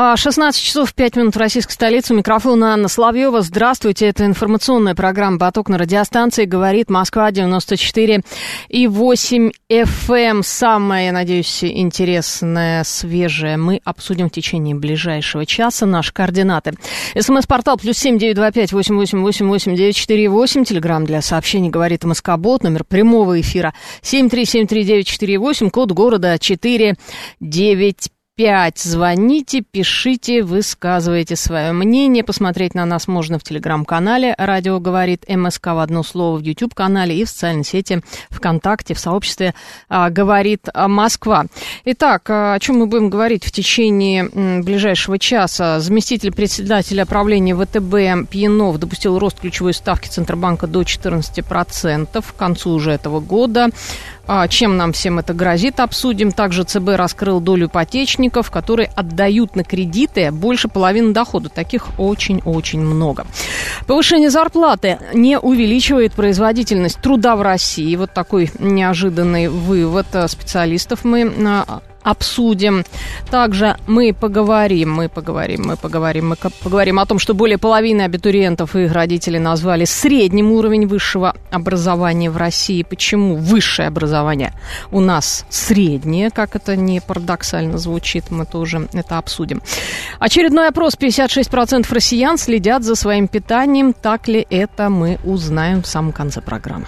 А, 16 часов 5 минут в российской столице. микрофон микрофона Анна Славьева. Здравствуйте. Это информационная программа «Поток» на радиостанции. Говорит Москва 94 и 8 FM. Самое, я надеюсь, интересное, свежее мы обсудим в течение ближайшего часа. Наши координаты. СМС-портал плюс 7 925 888 948. Телеграмм для сообщений «Говорит Москобот». Номер прямого эфира 7373948. Код города 495 опять звоните, пишите, высказывайте свое мнение. Посмотреть на нас можно в телеграм-канале «Радио говорит МСК» в одно слово, в YouTube-канале и в социальной сети ВКонтакте, в сообществе а, «Говорит Москва». Итак, а, о чем мы будем говорить в течение ближайшего часа? Заместитель председателя правления ВТБ Пьянов допустил рост ключевой ставки Центробанка до 14% к концу уже этого года. А чем нам всем это грозит, обсудим. Также ЦБ раскрыл долю ипотечников, которые отдают на кредиты больше половины дохода. Таких очень-очень много. Повышение зарплаты не увеличивает производительность труда в России. Вот такой неожиданный вывод специалистов мы а, обсудим. Также мы поговорим, мы поговорим, мы поговорим, мы поговорим о том, что более половины абитуриентов и их родителей назвали средним уровень высшего образования в России. Почему высшее образование у нас среднее, как это не парадоксально звучит, мы тоже это обсудим. Очередной опрос. 56% россиян следят за своим питанием. Так ли это, мы узнаем в самом конце программы.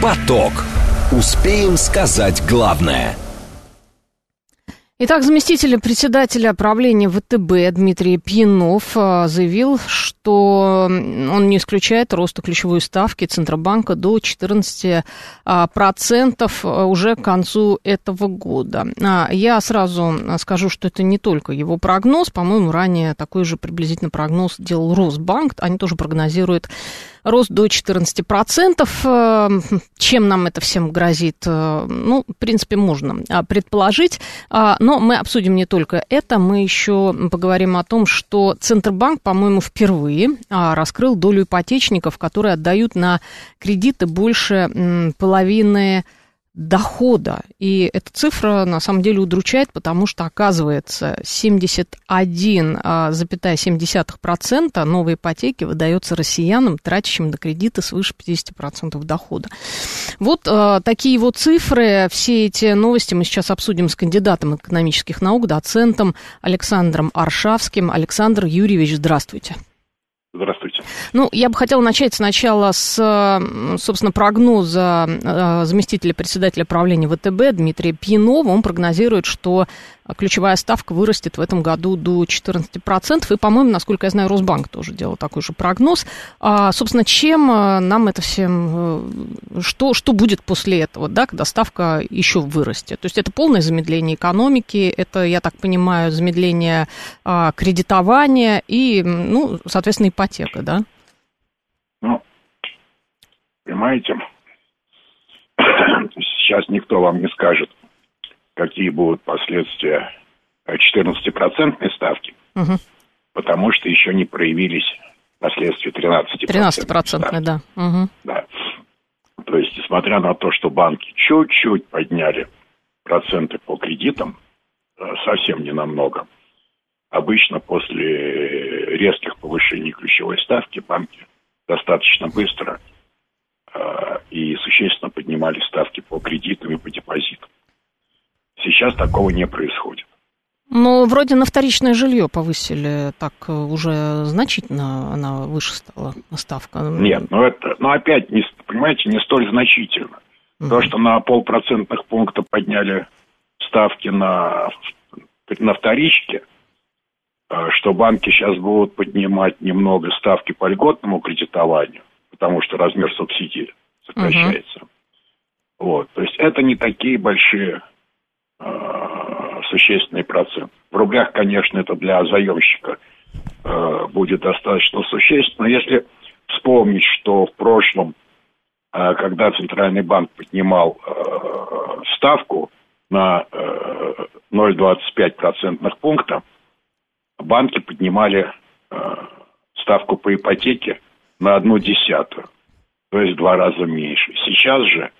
Поток. Успеем сказать главное – Итак, заместитель председателя правления ВТБ Дмитрий Пьянов а, заявил, что он не исключает роста ключевой ставки Центробанка до 14% а, а, уже к концу этого года. Я сразу скажу, что это не только его прогноз. По-моему, ранее такой же приблизительно прогноз делал Росбанк. Они тоже прогнозируют рост до 14%. Э, чем нам это всем грозит? Э, ну, в принципе, можно а, предположить. А, но мы обсудим не только это, мы еще поговорим о том, что Центробанк, по-моему, впервые а, раскрыл долю ипотечников, которые отдают на кредиты больше половины дохода. И эта цифра на самом деле удручает, потому что, оказывается, 71,7% а, новой ипотеки выдается россиянам, тратящим на кредиты свыше 50% дохода. Вот э, такие вот цифры. Все эти новости мы сейчас обсудим с кандидатом экономических наук, доцентом Александром Аршавским. Александр Юрьевич, здравствуйте. Здравствуйте. Ну, я бы хотела начать сначала с, собственно, прогноза э, заместителя председателя правления ВТБ Дмитрия Пьянова. Он прогнозирует, что ключевая ставка вырастет в этом году до 14%. И, по-моему, насколько я знаю, Росбанк тоже делал такой же прогноз. А, собственно, чем э, нам это всем... Э, что, что будет после этого, да, когда ставка еще вырастет? То есть это полное замедление экономики, это, я так понимаю, замедление а, кредитования и, ну, соответственно, ипотека, да? Ну, понимаете, сейчас никто вам не скажет, какие будут последствия 14-процентной ставки, угу. потому что еще не проявились последствия 13 процентной да. Угу. Да. То есть, несмотря на то, что банки чуть-чуть подняли проценты по кредитам, э, совсем не намного, обычно после резких повышений ключевой ставки банки достаточно быстро э, и существенно поднимали ставки по кредитам и по депозитам. Сейчас такого не происходит. Ну, вроде на вторичное жилье повысили, так э, уже значительно она выше стала ставка. Нет, ну это, ну опять, не, понимаете, не столь значительно. Угу. То, что на полпроцентных пункта подняли ставки на, на вторичке, э, что банки сейчас будут поднимать немного ставки по льготному кредитованию, потому что размер субсидий сокращается. Угу. Вот, то есть это не такие большие существенный процент. В рублях, конечно, это для заемщика э, будет достаточно существенно. Но если вспомнить, что в прошлом, э, когда Центральный банк поднимал ставку на 0,25 процентных пункта банки поднимали э, ставку по ипотеке на одну десятую, то есть в два раза меньше. Сейчас же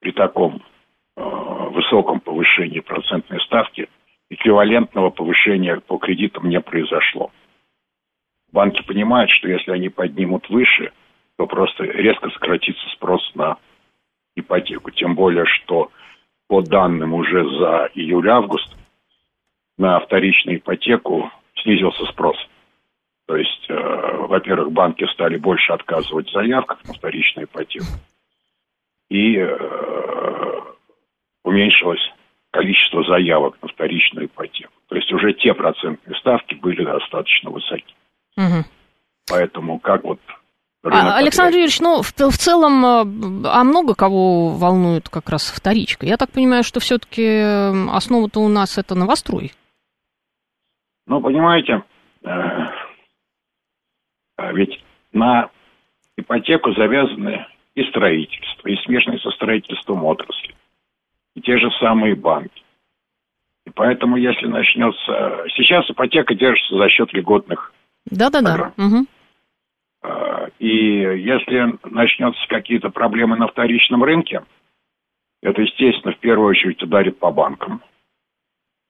при таком э, высоком повышении процентной ставки эквивалентного повышения по кредитам не произошло. Банки понимают, что если они поднимут выше, то просто резко сократится спрос на ипотеку. Тем более, что по данным уже за июль-август на вторичную ипотеку снизился спрос. То есть, э, во-первых, банки стали больше отказывать в заявках на вторичную ипотеку. И э, уменьшилось количество заявок на вторичную ипотеку. То есть уже те процентные ставки были достаточно высоки. Угу. Поэтому как вот а, Александр Юрьевич, ну, в, в целом, э, а много кого волнует как раз вторичка? Я так понимаю, что все-таки э, основа-то у нас это новострой. Ну, понимаете, э, ведь на ипотеку завязаны и строительство, и смешанные со строительством отрасли, и те же самые банки. И поэтому, если начнется... Сейчас ипотека держится за счет льготных Да-да-да. Угу. И если начнется какие-то проблемы на вторичном рынке, это, естественно, в первую очередь ударит по банкам.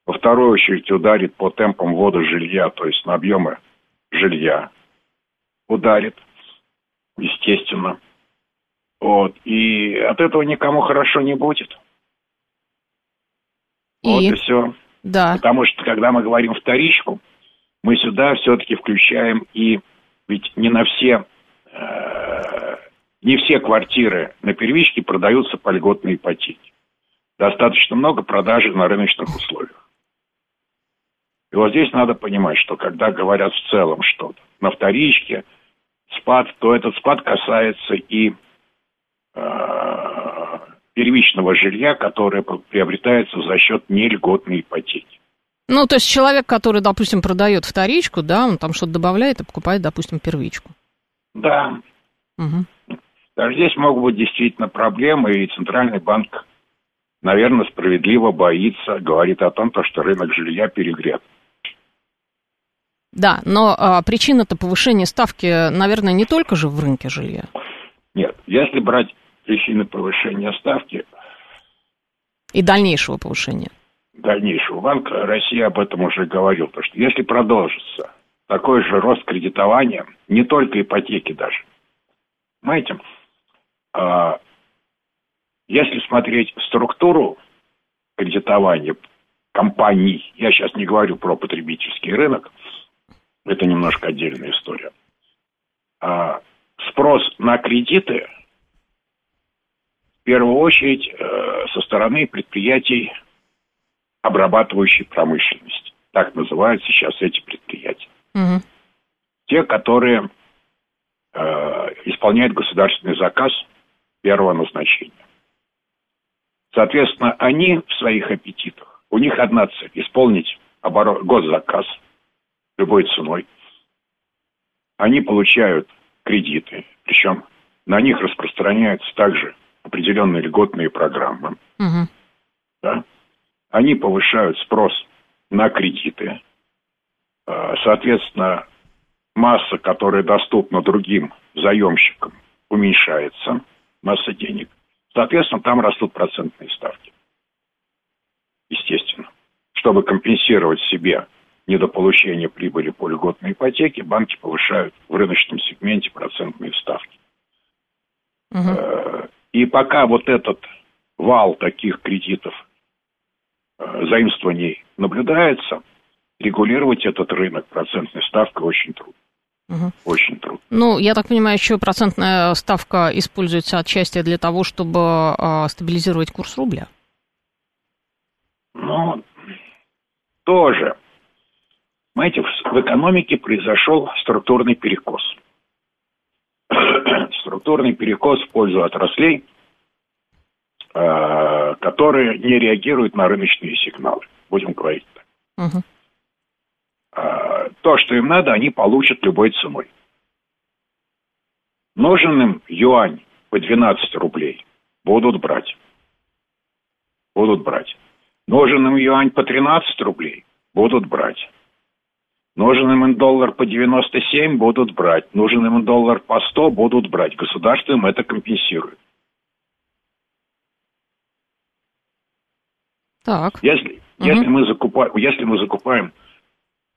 Во вторую очередь ударит по темпам ввода жилья, то есть на объемы жилья. Ударит, естественно. Вот. И от этого никому хорошо не будет. И? Вот и все. Да. Потому что, когда мы говорим вторичку, мы сюда все-таки включаем и ведь не на все Э, не все квартиры на первичке продаются по льготной ипотеке. Достаточно много продажи на рыночных условиях. И вот здесь надо понимать, что когда говорят в целом что-то на вторичке спад, то этот спад касается и э, первичного жилья, которое приобретается за счет нельготной ипотеки. Ну, то есть человек, который, допустим, продает вторичку, да, он там что-то добавляет и покупает, допустим, первичку. Да. Угу. Даже здесь могут быть действительно проблемы, и Центральный банк, наверное, справедливо боится, говорит о том, что рынок жилья перегрет. Да, но а, причина-то повышения ставки, наверное, не только же в рынке жилья. Нет, если брать причины повышения ставки... И дальнейшего повышения. Дальнейшего. Банк России об этом уже говорил, потому что если продолжится такой же рост кредитования, не только ипотеки даже. Понимаете, а, если смотреть структуру кредитования компаний, я сейчас не говорю про потребительский рынок, это немножко отдельная история. А, спрос на кредиты первую очередь э, со стороны предприятий обрабатывающей промышленности. Так называют сейчас эти предприятия. Угу. Те, которые э, исполняют государственный заказ первого назначения. Соответственно, они в своих аппетитах, у них одна цель – исполнить оборот, госзаказ любой ценой. Они получают кредиты, причем на них распространяются также определенные льготные программы. Угу. Да? Они повышают спрос на кредиты, Э, соответственно, масса, которая доступна другим заемщикам, уменьшается, масса денег. Соответственно, там растут процентные ставки. Естественно. Чтобы компенсировать себе недополучение прибыли по льготной ипотеке, банки повышают в рыночном сегменте процентные ставки. Угу. И пока вот этот вал таких кредитов, э, заимствований наблюдается – регулировать этот рынок процентной ставкой очень трудно. Угу. Очень трудно. Ну, я так понимаю, еще процентная ставка используется отчасти для того, чтобы э, стабилизировать курс рубля? Ну, тоже. Знаете, в экономике произошел структурный перекос. Структурный перекос в пользу отраслей, э, которые не реагируют на рыночные сигналы, будем говорить так. Угу. То, что им надо, они получат любой ценой. Нужен им юань по 12 рублей. Будут брать. Будут брать. Нужен им юань по 13 рублей, будут брать. Нужен им доллар по 97, будут брать. Нужен им доллар по 100, будут брать. Государство им это компенсирует. Так. Если, угу. если, мы, закупаем, если мы закупаем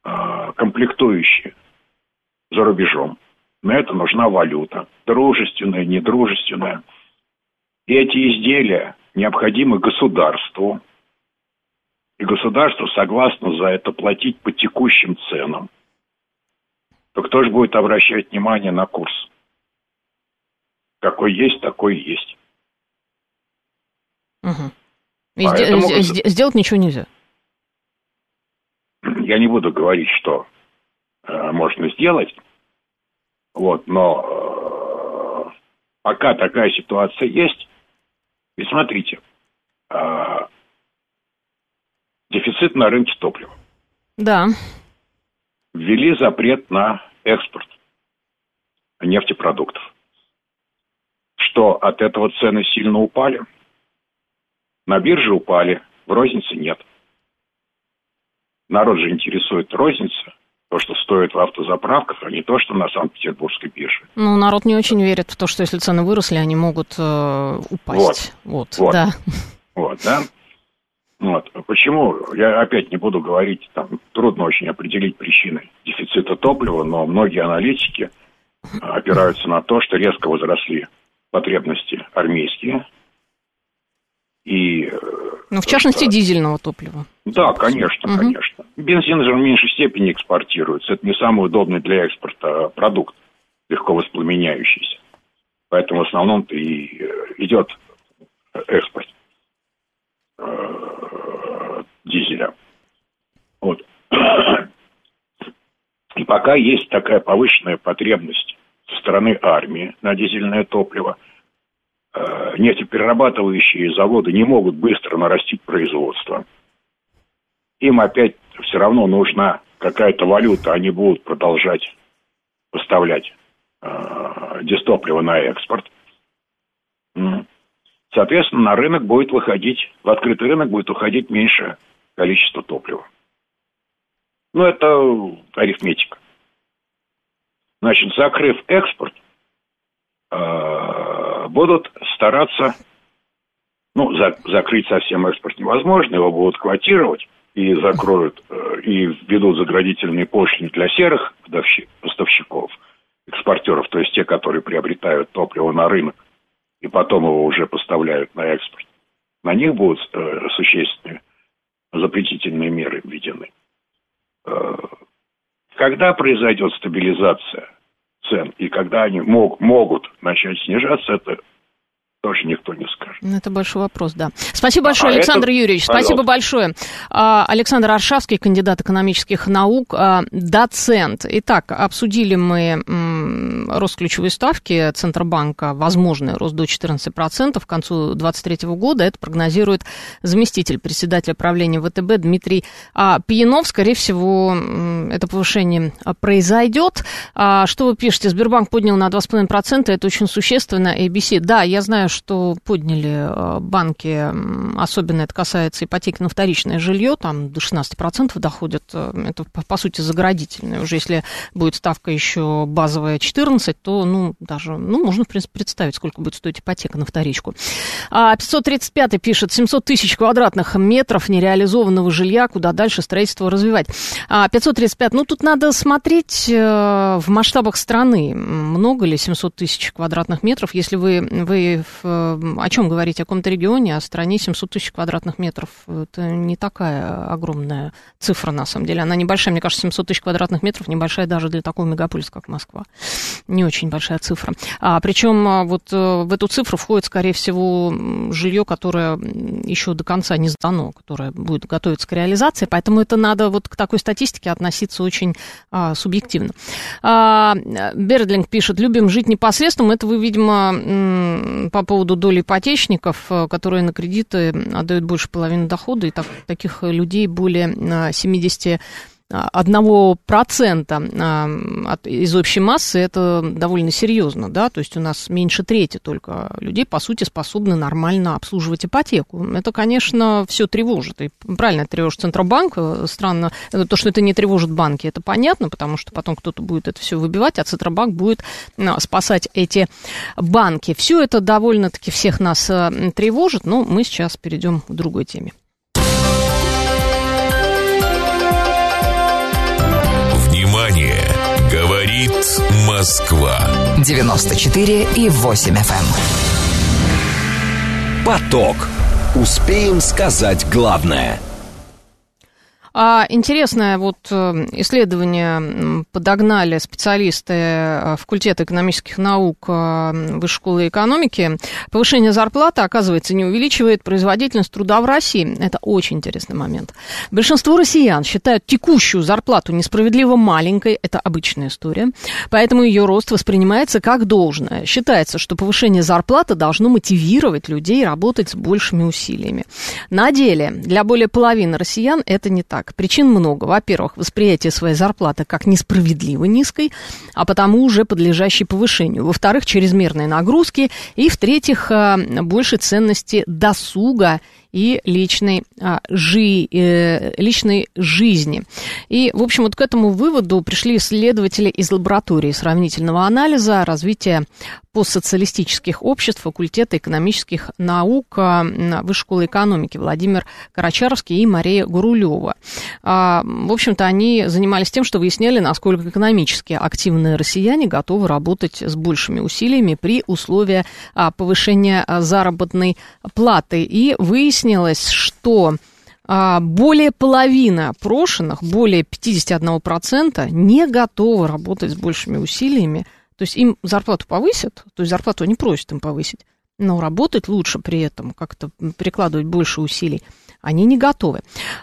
э, комплектующие за рубежом, на это нужна валюта, дружественная, недружественная. И эти изделия необходимы государству, и государство согласно за это платить по текущим ценам, то кто же будет обращать внимание на курс? Какой есть, такой есть. Угу. И Поэтому... сделать ничего нельзя. Я не буду говорить, что э, можно сделать. Вот, но э, пока такая ситуация есть, и смотрите, э, дефицит на рынке топлива. Да. Ввели запрет на экспорт нефтепродуктов. Что от этого цены сильно упали? На бирже упали, в рознице нет. Народ же интересует розница, то, что стоит в автозаправках, а не то, что на Санкт-Петербургской бирже. Ну, народ не очень верит в то, что если цены выросли, они могут э, упасть. Вот, вот, вот, да. Вот, да. Вот. Почему? Я опять не буду говорить, там трудно очень определить причины дефицита топлива, но многие аналитики опираются на то, что резко возросли потребности армейские, и... Э, ну, в частности, что... дизельного топлива. Да, конечно, угу. конечно. Бензин же в меньшей степени экспортируется. Это не самый удобный для экспорта продукт, легко воспламеняющийся. Поэтому в основном-то и э, идет экспорт дизеля. Вот. И пока есть такая повышенная потребность со стороны армии на дизельное топливо – Э, нефтеперерабатывающие заводы не могут быстро нарастить производство. Им опять все равно нужна какая-то валюта, они будут продолжать поставлять э, дистопливо на экспорт. Соответственно, на рынок будет выходить, в открытый рынок будет уходить меньше количество топлива. Ну, это арифметика. Значит, закрыв экспорт, э, будут стараться, ну, за, закрыть совсем экспорт невозможно, его будут квотировать и закроют, э, и введут заградительные пошлины для серых поставщиков, экспортеров, то есть те, которые приобретают топливо на рынок и потом его уже поставляют на экспорт. На них будут э, существенные запретительные меры введены. Э, когда произойдет стабилизация цен, и когда они мог, могут начать снижаться, это тоже никто не скажет. Ну, это большой вопрос, да. Спасибо большое, а Александр это... Юрьевич. Пожалуйста. Спасибо большое. А, Александр Аршавский, кандидат экономических наук, а, доцент. Итак, обсудили мы рост ключевой ставки Центробанка, возможный рост до 14% к концу 2023 года. Это прогнозирует заместитель председателя правления ВТБ Дмитрий Пьянов. Скорее всего, это повышение произойдет. Что вы пишете? Сбербанк поднял на 2,5%. Это очень существенно. ABC. Да, я знаю, что подняли э, банки, особенно это касается ипотеки на вторичное жилье, там до 16% доходит, э, это по сути заградительное. Уже если будет ставка еще базовая 14, то, ну, даже, ну, можно, в принципе, представить, сколько будет стоить ипотека на вторичку. 535 а пишет, 700 тысяч квадратных метров нереализованного жилья, куда дальше строительство развивать. 535, а ну, тут надо смотреть э, в масштабах страны, много ли 700 тысяч квадратных метров, если вы, вы о чем говорить, о каком-то регионе, о стране 700 тысяч квадратных метров. Это не такая огромная цифра, на самом деле. Она небольшая, мне кажется, 700 тысяч квадратных метров, небольшая даже для такого мегаполиса, как Москва. Не очень большая цифра. А, причем а, вот э, в эту цифру входит, скорее всего, жилье, которое еще до конца не сдано, которое будет готовиться к реализации, поэтому это надо вот к такой статистике относиться очень а, субъективно. А, Бердлинг пишет, любим жить непосредственно, это вы, видимо, по поводу доли ипотечников, э, которые на кредиты отдают больше половины дохода, и так, таких людей более 70 одного процента из общей массы, это довольно серьезно, да, то есть у нас меньше трети только людей, по сути, способны нормально обслуживать ипотеку. Это, конечно, все тревожит, и правильно тревожит Центробанк, странно, то, что это не тревожит банки, это понятно, потому что потом кто-то будет это все выбивать, а Центробанк будет спасать эти банки. Все это довольно-таки всех нас тревожит, но мы сейчас перейдем к другой теме. Говорит Москва. 94 и 8 FM. Эм. Поток. Успеем сказать главное – а интересное вот э, исследование подогнали специалисты э, факультета экономических наук э, Высшей школы экономики. Повышение зарплаты, оказывается, не увеличивает производительность труда в России. Это очень интересный момент. Большинство россиян считают текущую зарплату несправедливо маленькой. Это обычная история. Поэтому ее рост воспринимается как должное. Считается, что повышение зарплаты должно мотивировать людей работать с большими усилиями. На деле, для более половины россиян это не так так. Причин много. Во-первых, восприятие своей зарплаты как несправедливо низкой, а потому уже подлежащей повышению. Во-вторых, чрезмерные нагрузки. И, в-третьих, э, больше ценности досуга и личной, а, жи, э, личной жизни. И, в общем, вот к этому выводу пришли исследователи из лаборатории сравнительного анализа развития постсоциалистических обществ факультета экономических наук а, Высшей школы экономики Владимир Карачаровский и Мария Гурулева. А, в общем-то, они занимались тем, что выясняли, насколько экономически активные россияне готовы работать с большими усилиями при условии а, повышения заработной платы. И выяснилось, что более половины опрошенных, более 51% не готовы работать с большими усилиями то есть им зарплату повысят, то есть зарплату они просят им повысить, но работать лучше при этом, как-то прикладывать больше усилий, они не готовы.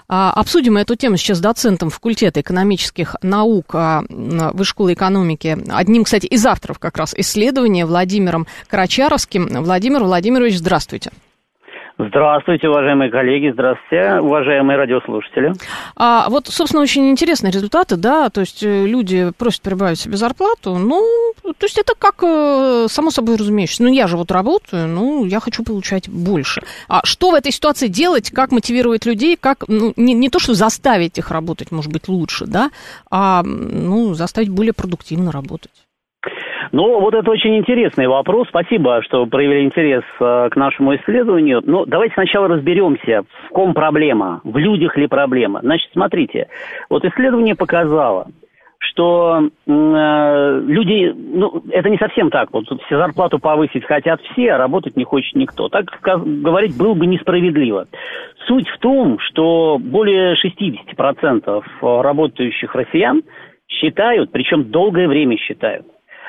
А, обсудим эту тему сейчас с доцентом факультета экономических наук а, Высшей школы экономики, одним, кстати, из авторов как раз исследования Владимиром Карачаровским. Владимир Владимирович, здравствуйте. Здравствуйте, уважаемые коллеги, здравствуйте, уважаемые радиослушатели. А вот, собственно, очень интересные результаты, да, то есть э, люди просят прибавить себе зарплату, ну, то есть это как э, само собой разумеющееся. Ну, я же вот работаю, ну, я хочу получать больше. А что в этой ситуации делать, как мотивировать людей, как, ну, не, не то, что заставить их работать, может быть, лучше, да, а, ну, заставить более продуктивно работать? Ну, вот это очень интересный вопрос. Спасибо, что проявили интерес э, к нашему исследованию. Но давайте сначала разберемся, в ком проблема, в людях ли проблема. Значит, смотрите, вот исследование показало, что э, люди, ну, это не совсем так. Вот все зарплату повысить хотят все, а работать не хочет никто. Так говорить было бы несправедливо. Суть в том, что более 60% работающих россиян считают, причем долгое время считают,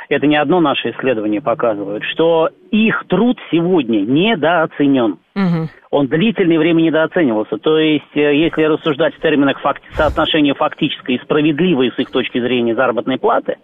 это не одно наше исследование показывает, что их труд сегодня недооценен. Угу. Он длительное время недооценивался. То есть, э, если рассуждать в терминах факт, соотношения фактической и справедливой с их точки зрения заработной платы,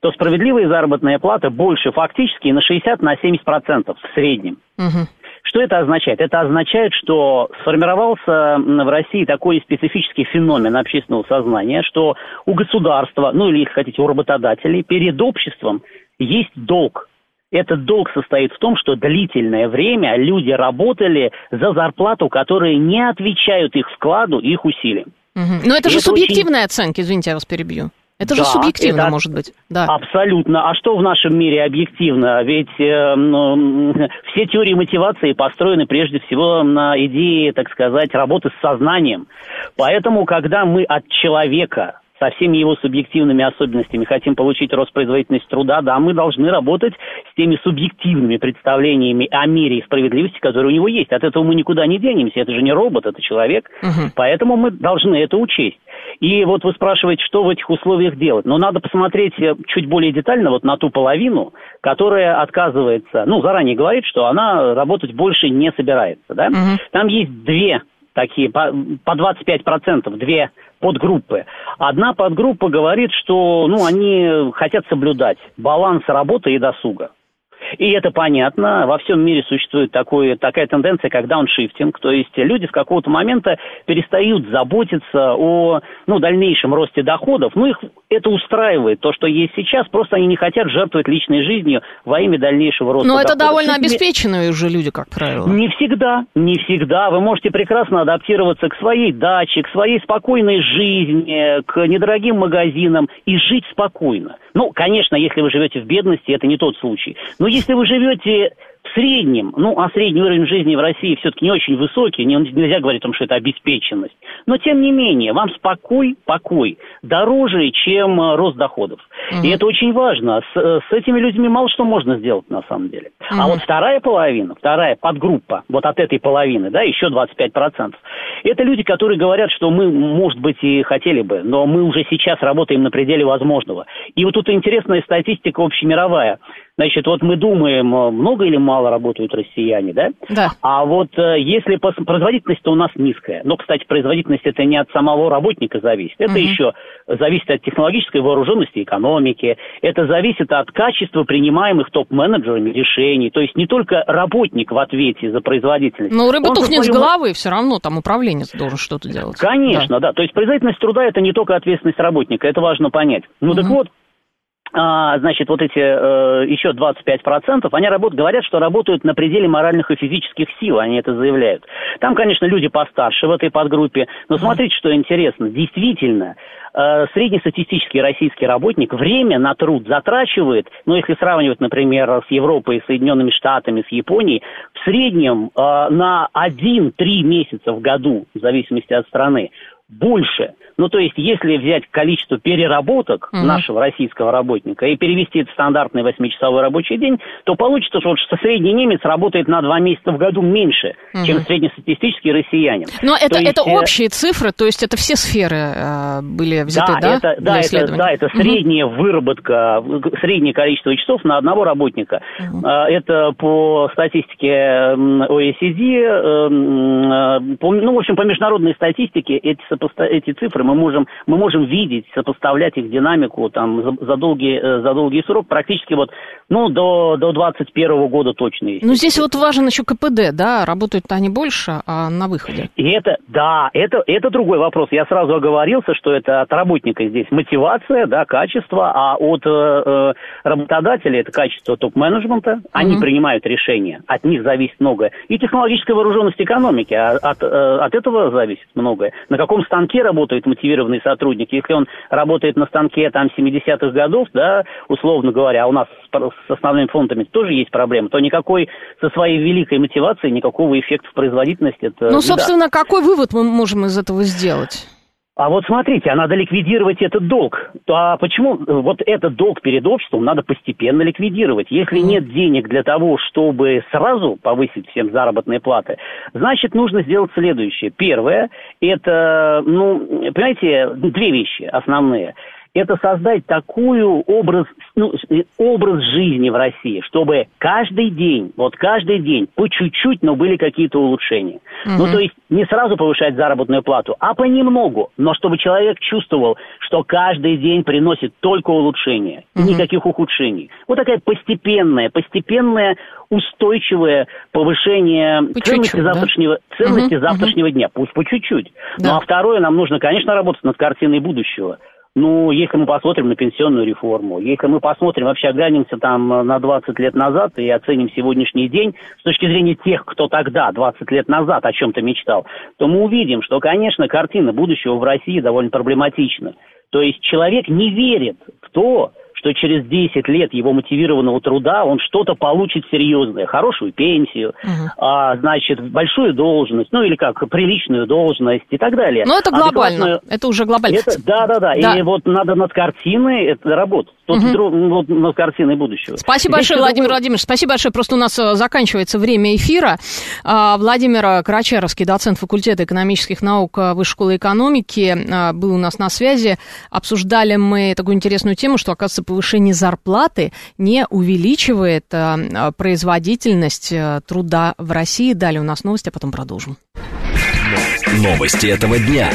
то справедливая заработная плата больше фактически на 60 на 70 процентов в среднем. Угу. Что это означает? Это означает, что сформировался в России такой специфический феномен общественного сознания, что у государства, ну или, если хотите, у работодателей перед обществом есть долг. Этот долг состоит в том, что длительное время люди работали за зарплату, которая не отвечают их вкладу и их усилиям. Угу. Но это и же это субъективная очень... оценка, извините, я вас перебью. Это да, же субъективно, это может быть. Да. Абсолютно. А что в нашем мире объективно? Ведь э, ну, все теории мотивации построены прежде всего на идее, так сказать, работы с сознанием. Поэтому, когда мы от человека со всеми его субъективными особенностями хотим получить рост производительности труда, да, мы должны работать с теми субъективными представлениями о мире и справедливости, которые у него есть. От этого мы никуда не денемся. Это же не робот, это человек. Угу. Поэтому мы должны это учесть. И вот вы спрашиваете, что в этих условиях делать. Но надо посмотреть э, чуть более детально вот на ту половину, которая отказывается, ну, заранее говорит, что она работать больше не собирается. Да? Угу. Там есть две такие, по, по 25%, две подгруппы. Одна подгруппа говорит, что ну, они хотят соблюдать баланс работы и досуга. И это понятно. Во всем мире существует такое, такая тенденция, как дауншифтинг. То есть люди с какого-то момента перестают заботиться о ну, дальнейшем росте доходов. Ну, их это устраивает. То, что есть сейчас, просто они не хотят жертвовать личной жизнью во имя дальнейшего роста Но доходов. это довольно этими- обеспеченные уже люди, как правило. Не всегда, не всегда. Вы можете прекрасно адаптироваться к своей даче, к своей спокойной жизни, к недорогим магазинам и жить спокойно. Ну, конечно, если вы живете в бедности, это не тот случай. Но если вы живете в среднем, ну, а средний уровень жизни в России все-таки не очень высокий, не- нельзя говорить о том, что это обеспеченность. Но, тем не менее, вам спокой, покой дороже, чем э, рост доходов. И это очень важно. С, э, с этими людьми мало что можно сделать, на самом деле. А вот вторая половина, вторая подгруппа, вот от этой половины, да, еще 25%, это люди, которые говорят, что мы, может быть, и хотели бы, но мы уже сейчас работаем на пределе возможного. И вот тут интересная статистика общемировая. Значит, вот мы думаем, э, много или мало работают россияне, да? Да. А вот э, если производительность-то у нас низкая, но, кстати, производительность это не от самого работника зависит, это еще зависит от технологической вооруженности экономики, это зависит от качества принимаемых топ-менеджерами решений, то есть не только работник в ответе за производительность. Но рыба Он со тухнет с своим- головы, все равно там управленец должен что-то делать. Конечно, да. То есть производительность труда это не только ответственность работника, это важно понять. Ну так вот, а, значит, вот эти э, еще 25%, они работают, говорят, что работают на пределе моральных и физических сил, они это заявляют. Там, конечно, люди постарше в этой подгруппе, но смотрите, что интересно, действительно, э, среднестатистический российский работник время на труд затрачивает, ну, если сравнивать, например, с Европой, с Соединенными Штатами, с Японией, в среднем э, на 1-3 месяца в году, в зависимости от страны, больше. Ну, то есть, если взять количество переработок Мгм. нашего российского работника и перевести это в стандартный восьмичасовой рабочий день, то получится, что, что средний немец работает на два месяца в году меньше, чем Мгм. среднестатистический россиянин. Но это, То есть, это э, общие цифры, то есть это все сферы э, были взяты, да, да, это, да, это, да, это Мгм. средняя выработка, среднее количество часов на одного работника. А, Это по статистике OECD, эм, э, по- ну, в общем, по международной статистике эти, сопоста- эти цифры мы можем, мы можем видеть, сопоставлять их динамику там, за, за долгий, э, за долгий срок, практически вот, ну, до, до 21 года точно есть. Ну, здесь вот важен еще КПД, да, работают они больше, а на выходе. И это, да, это, это другой вопрос. Я сразу оговорился, что это от работника здесь мотивация, да, качество, а от э, э, работодателя это качество топ-менеджмента. Они Мгм. принимают решения, от них зависит многое. И технологическая вооруженность экономики, а от, э, от этого зависит многое. На каком станке работает мотивированный сотрудник? Если он работает на станке там 70-х годов, да, условно говоря, а у нас с, основными фондами тоже есть проблемы, то никакой со своей великой мотивацией никакого эффекта в производительности это Ну, даст. собственно, какой вывод мы можем из этого сделать? А вот смотрите, а надо ликвидировать этот долг. А почему э, вот этот долг перед обществом надо постепенно ликвидировать? Если нет денег для того, чтобы сразу повысить всем заработные платы, значит, нужно сделать следующее. Первое, это, ну, понимаете, две вещи основные. Это создать такую образ, ну, образ жизни в России, чтобы каждый день, вот каждый день, по чуть-чуть, но были какие-то улучшения. Ну, то есть не сразу повышать заработную плату, а понемногу, но чтобы человек чувствовал, что каждый день приносит только улучшения, и никаких ухудшений. Вот такая постепенная, постепенное устойчивое повышение По ценности чуть-чуть, да? завтрашнего, ценности Мгм, завтрашнего дня, пусть по чуть-чуть. Да. Ну а второе, нам нужно, конечно, работать над картиной будущего. Ну, если мы посмотрим на пенсионную реформу, если мы посмотрим, вообще оглянемся там э, на 20 лет назад и оценим сегодняшний день с точки зрения тех, кто тогда, 20 лет назад, о чем-то мечтал, то мы увидим, что, конечно, картина будущего в России довольно проблематична. То есть человек не верит в то, что через 10 лет его мотивированного труда он что-то получит серьезное, хорошую пенсию, а, значит, большую должность, ну или как, приличную должность и так далее. Но Ну, это глобально, Адекватную- это уже глобально. это, да, да, да, Да. И вот надо над картиной это работать. Тут Мгм. дру- вот над картиной будущего. Спасибо Здесь большое, Владимир другое. Владимирович. Спасибо большое. Просто у нас э, заканчивается время эфира. А, Владимир Карачаровский, доцент факультета экономических наук э, Высшей школы экономики, э, был у нас на связи. Обсуждали мы такую интересную тему, что, оказывается, повышение зарплаты не увеличивает производительность труда в России. Далее у нас новости, а потом продолжим. Новости этого дня.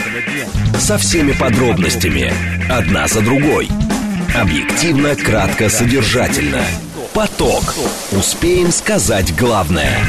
Со всеми подробностями. Одна за другой. Объективно, кратко, содержательно. Поток. Успеем сказать главное.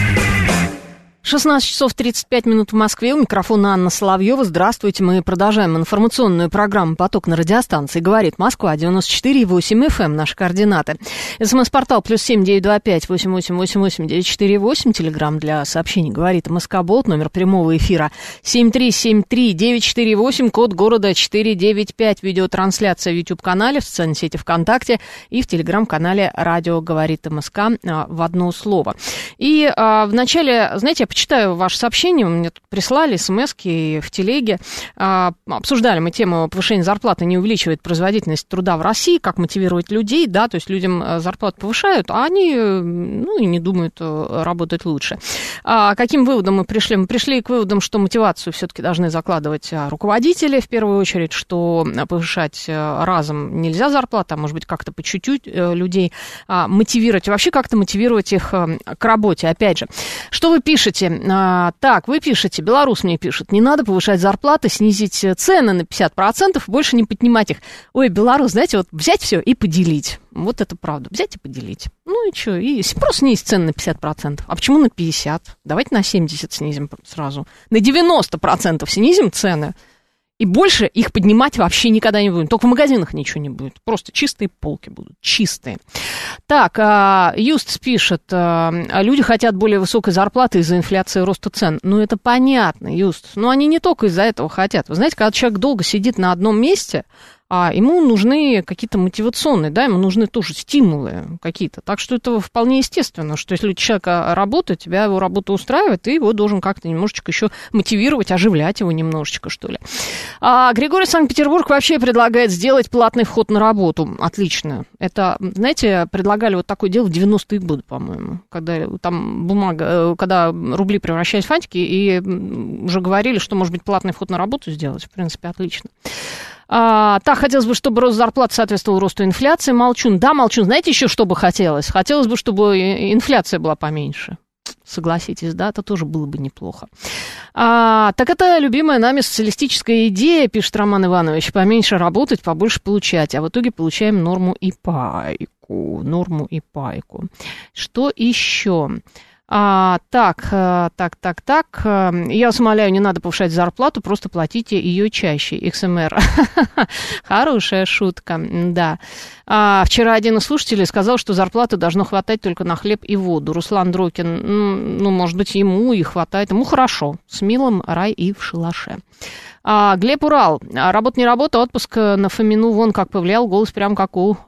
16 часов 35 минут в Москве. У микрофона Анна Соловьева. Здравствуйте. Мы продолжаем информационную программу «Поток» на радиостанции. Говорит Москва, 94,8 FM. Эм. Наши координаты. СМС-портал плюс семь девять два пять восемь восемь восемь восемь девять четыре восемь. Телеграмм для сообщений «Говорит МСК Болт». Номер прямого эфира семь три семь три девять четыре восемь. Код города четыре девять пять. Видеотрансляция в YouTube-канале, в социальной сети ВКонтакте и в Телеграм-канале «Радио говорит МСК» в одно слово. И а, в начале, знаете, почитаю ваше сообщение. Мне тут прислали смс в телеге. А, обсуждали мы тему повышения зарплаты не увеличивает производительность труда в России, как мотивировать людей, да, то есть людям э, зарплату повышают, а они, э, ну, и не думают э, работать лучше. А каким выводом мы пришли? Мы пришли к выводам, что мотивацию все-таки должны закладывать руководители в первую очередь, что повышать разом нельзя зарплату, а может быть как-то по чуть-чуть людей а, мотивировать, вообще как-то мотивировать их к работе. Опять же, что вы пишете? Пишете, а, так, вы пишете, белорус мне пишет, не надо повышать зарплаты, снизить цены на 50%, больше не поднимать их. Ой, белорус, знаете, вот взять все и поделить. Вот это правда. Взять и поделить. Ну и что, и просто снизить цены на 50%. А почему на 50%? Давайте на 70% снизим сразу. На 90% снизим цены. И больше их поднимать вообще никогда не будем. Только в магазинах ничего не будет. Просто чистые полки будут. Чистые. Так, а, Юст пишет, а, люди хотят более высокой зарплаты из-за инфляции и роста цен. Ну, это понятно, Юст. Но они не только из-за этого хотят. Вы знаете, когда человек долго сидит на одном месте, а ему нужны какие-то мотивационные, да, ему нужны тоже стимулы какие-то. Так что это вполне естественно, что если человек работает, тебя его работа устраивает, ты его должен как-то немножечко еще мотивировать, оживлять его немножечко, что ли. А Григорий Санкт-Петербург вообще предлагает сделать платный вход на работу. Отлично. Это, знаете, предлагали вот такое дело в 90-е годы, по-моему, когда там бумага, э, когда рубли превращались в фантики, и уже говорили, что, может быть, платный вход на работу сделать. В принципе, отлично. А, так, хотелось бы, чтобы рост зарплат соответствовал росту инфляции. Молчун. Да, молчун. Знаете еще, что бы хотелось? Хотелось бы, чтобы инфляция была поменьше. Согласитесь, да, это тоже было бы неплохо. А, так это любимая нами социалистическая идея, пишет Роман Иванович. Поменьше работать, побольше получать. А в итоге получаем норму и пайку. Норму и пайку. Что еще? А, так, э, так, так, так. Э, я вас умоляю, не надо повышать зарплату, просто платите ее чаще. XMR. Хорошая шутка, да. А, вчера один из слушателей сказал, что зарплаты должно хватать только на хлеб и воду. Руслан Дрокин, ну, ну может быть, ему и хватает. Ему хорошо. С милым рай и в шалаше. А, Глеб Урал. Работа не работа, отпуск на Фомину вон как повлиял, голос прям как у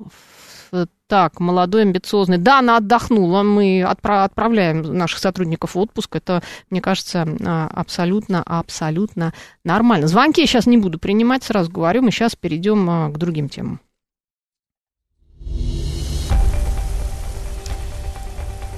так, молодой, амбициозный. Да, она отдохнула. Мы отправ, отправляем наших сотрудников в отпуск. Это, мне кажется, а, абсолютно, абсолютно нормально. Звонки я сейчас не буду принимать, сразу говорю. Мы сейчас перейдем а, к другим темам.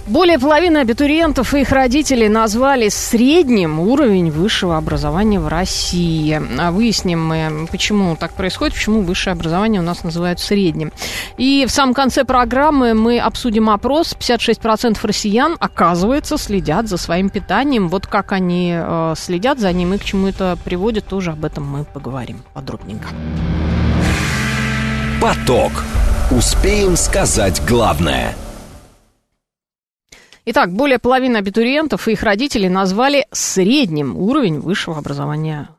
Более половины абитуриентов и их родителей назвали средним уровень высшего образования в России. А выясним мы, почему так происходит, почему высшее образование у нас называют средним. И в самом конце программы мы обсудим опрос. 56% россиян, оказывается, следят за своим питанием. Вот как они э, следят за ним и к чему это приводит, тоже об этом мы поговорим подробненько. Поток. Успеем сказать главное – Итак, более половины абитуриентов и их родителей назвали средним уровень высшего образования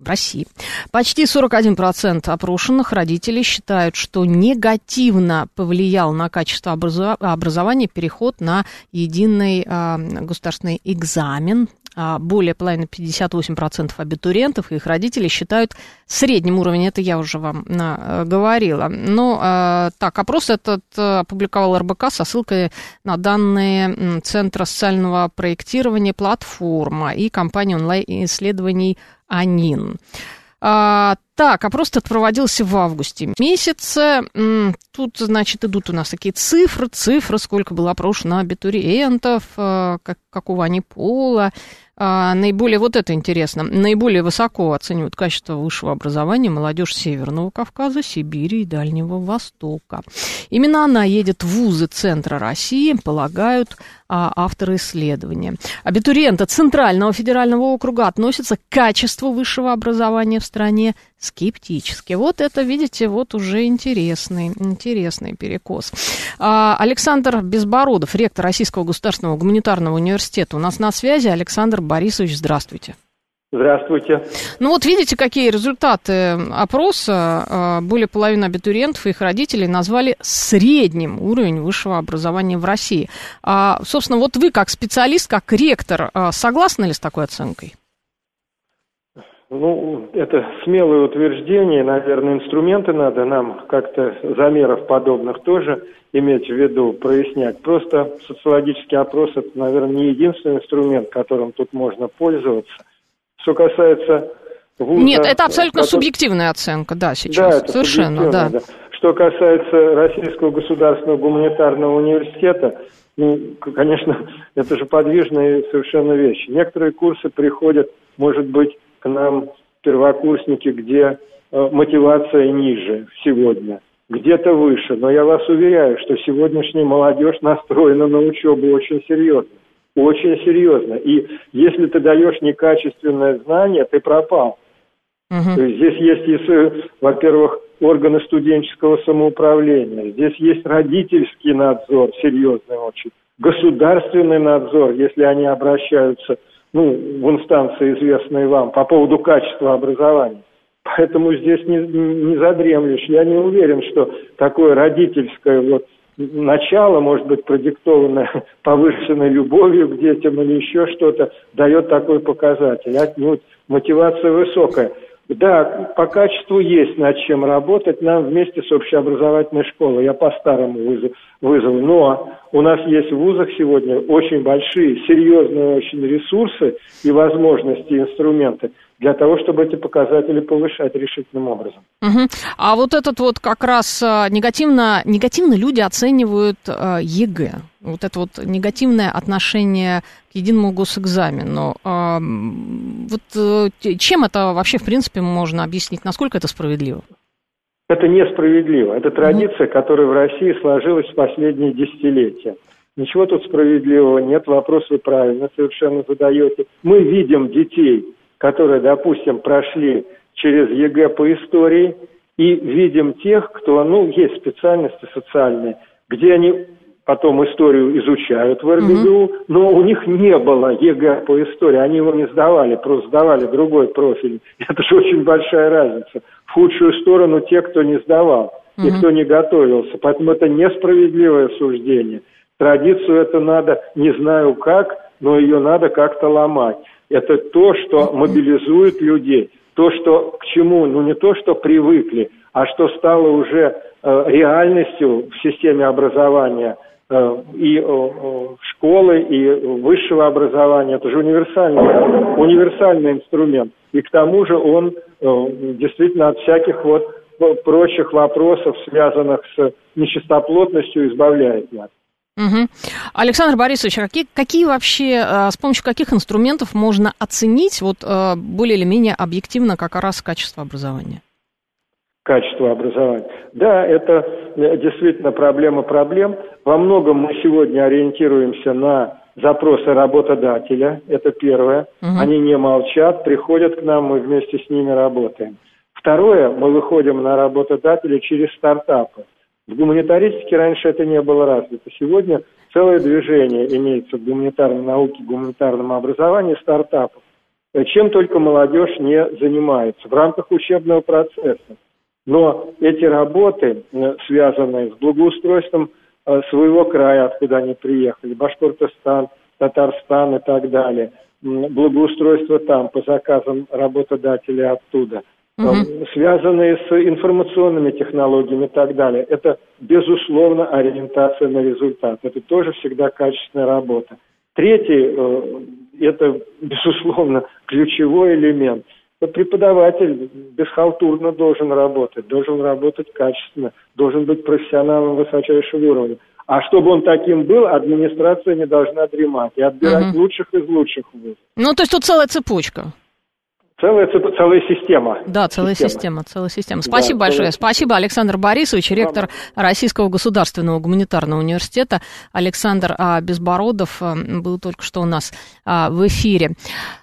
в России. Почти 41% опрошенных родителей считают, что негативно повлиял на качество образования переход на единый э, государственный экзамен более половины, 58% абитуриентов и их родители считают средним уровень. Это я уже вам а, говорила. Но а, так, опрос этот опубликовал РБК со ссылкой на данные Центра социального проектирования «Платформа» и компании онлайн-исследований «Анин». А, так, опрос этот проводился в августе месяце. Тут, значит, идут у нас такие цифры, цифры, сколько было опрошено абитуриентов, как, какого они пола, а, наиболее, вот это интересно, наиболее высоко оценивают качество высшего образования молодежь Северного Кавказа, Сибири и Дальнего Востока. Именно она едет в вузы центра России, полагают а, авторы исследования. Абитуриенты Центрального федерального округа относятся к качеству высшего образования в стране с скептически. Вот это, видите, вот уже интересный, интересный перекос. А, Александр Безбородов, ректор Российского государственного гуманитарного университета, у нас на связи. Александр Борисович, здравствуйте. Здравствуйте. Ну вот видите, какие результаты опроса. А, более половины абитуриентов и их родителей назвали средним уровень высшего образования в России. А, собственно, вот вы как специалист, как ректор, согласны ли с такой оценкой? Ну, это смелое утверждение, наверное, инструменты надо нам как-то замеров подобных тоже иметь в виду, прояснять. Просто социологический опрос – это, наверное, не единственный инструмент, которым тут можно пользоваться. Что касается вуза... Нет, это абсолютно который... субъективная оценка, да, сейчас. Да, это Совершенно, да. да. Что касается Российского государственного гуманитарного университета, ну, конечно, это же подвижные совершенно вещи. Некоторые курсы приходят, может быть, к нам первокурсники, где э, мотивация ниже сегодня, где-то выше. Но я вас уверяю, что сегодняшняя молодежь настроена на учебу очень серьезно. Очень серьезно. И если ты даешь некачественное знание, ты пропал. Угу. То есть здесь есть, и, во-первых, органы студенческого самоуправления, здесь есть родительский надзор, серьезный очень, государственный надзор, если они обращаются ну, в инстанции, известные вам, по поводу качества образования. Поэтому здесь не, не задремлешь. Я не уверен, что такое родительское вот начало, может быть, продиктованное повышенной любовью к детям или еще что-то, дает такой показатель. Отнюдь мотивация высокая. Да, по качеству есть над чем работать нам вместе с общеобразовательной школой. Я по-старому вызов, вызову. Но у нас есть в вузах сегодня очень большие, серьезные очень ресурсы и возможности, инструменты для того, чтобы эти показатели повышать решительным образом. Угу. А вот этот вот как раз а, негативно, негативно люди оценивают э, ЕГЭ. Вот это вот негативное отношение к единому госэкзамену. Э, вот э, чем это вообще, в принципе, можно объяснить? Насколько это справедливо? Это несправедливо. Это традиция, которая в России сложилась в последние десятилетия. Ничего тут справедливого нет, вопрос вы правильно совершенно задаете. Мы видим детей, которые, допустим, прошли через ЕГЭ по истории, и видим тех, кто, ну, есть специальности социальные, где они потом историю изучают в РГГУ, угу. но у них не было ЕГЭ по истории, они его не сдавали, просто сдавали другой профиль. Это же очень большая разница. В худшую сторону те, кто не сдавал угу. и кто не готовился. Поэтому это несправедливое суждение. Традицию это надо, не знаю как, но ее надо как-то ломать это то, что мобилизует людей, то, что к чему, ну не то, что привыкли, а что стало уже э, реальностью в системе образования э, и э, школы, и высшего образования. Это же универсальный, универсальный инструмент. И к тому же он э, действительно от всяких вот прочих вопросов, связанных с нечистоплотностью, избавляет нас. Угу. Александр Борисович, а какие, какие вообще, э, с помощью каких инструментов можно оценить вот э, более или менее объективно как раз качество образования? Качество образования. Да, это э, действительно проблема проблем. Во многом мы сегодня ориентируемся на запросы работодателя, это первое. Угу. Они не молчат, приходят к нам, мы вместе с ними работаем. Второе, мы выходим на работодателя через стартапы. В гуманитаристике раньше это не было развито. Сегодня целое движение имеется в гуманитарной науке, гуманитарном образовании стартапов. Чем только молодежь не занимается в рамках учебного процесса. Но эти работы, э, связанные с благоустройством э, своего края, откуда они приехали, Башкортостан, Татарстан и так далее, благоустройство там по заказам работодателей оттуда – угу. связанные с информационными технологиями и так далее. Это, безусловно, ориентация на результат. Это тоже всегда качественная работа. Третий, э, это, безусловно, ключевой элемент. Преподаватель бесхалтурно должен работать, должен работать качественно, должен быть профессионалом высочайшего уровня. А чтобы он таким был, администрация не должна дремать и отбирать угу. лучших из лучших вузов. Ну, то есть тут целая цепочка. Целая, целая система. Да, целая система, система целая система. Спасибо да, большое. Целая... Спасибо, Александр Борисович, ректор Российского государственного гуманитарного университета. Александр а, Безбородов а, был только что у нас а, в эфире.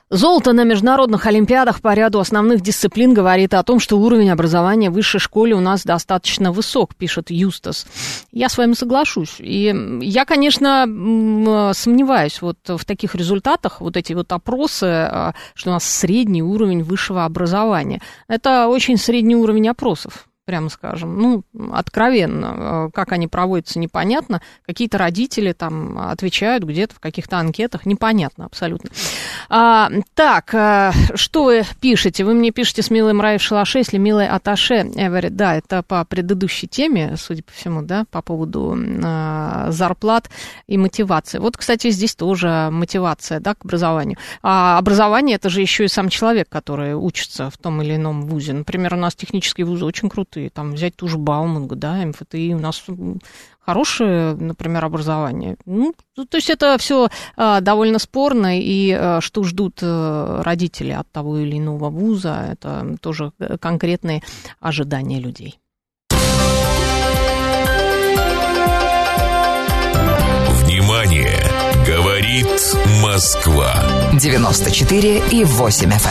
Золото на международных олимпиадах по ряду основных дисциплин говорит о том, что уровень образования в высшей школе у нас достаточно высок, пишет Юстас. Я с вами соглашусь. И я, конечно, сомневаюсь вот в таких результатах, вот эти вот опросы, а, что у нас средний уровень высшего образования. Это очень средний уровень опросов прямо скажем. Ну, откровенно, э, как они проводятся, непонятно. Какие-то родители там отвечают где-то в каких-то анкетах, непонятно абсолютно. А, так, э, что вы пишете? Вы мне пишете с милой Мраей в шалаше, если милая Аташе Эвери. Да, это по предыдущей теме, судя по всему, да, по поводу а, зарплат и мотивации. Вот, кстати, здесь тоже мотивация, да, к образованию. А образование это же еще и сам человек, который учится в том или ином вузе. Например, у нас технические вузы очень крутые и там взять ту же Баумангу, да, МФТИ, у нас хорошее, например, образование. Ну, то есть это все а, довольно спорно, и а, что ждут а, родители от того или иного вуза, это тоже конкретные ожидания людей. Внимание! Говорит Москва. 94 и 8 FM. Эм.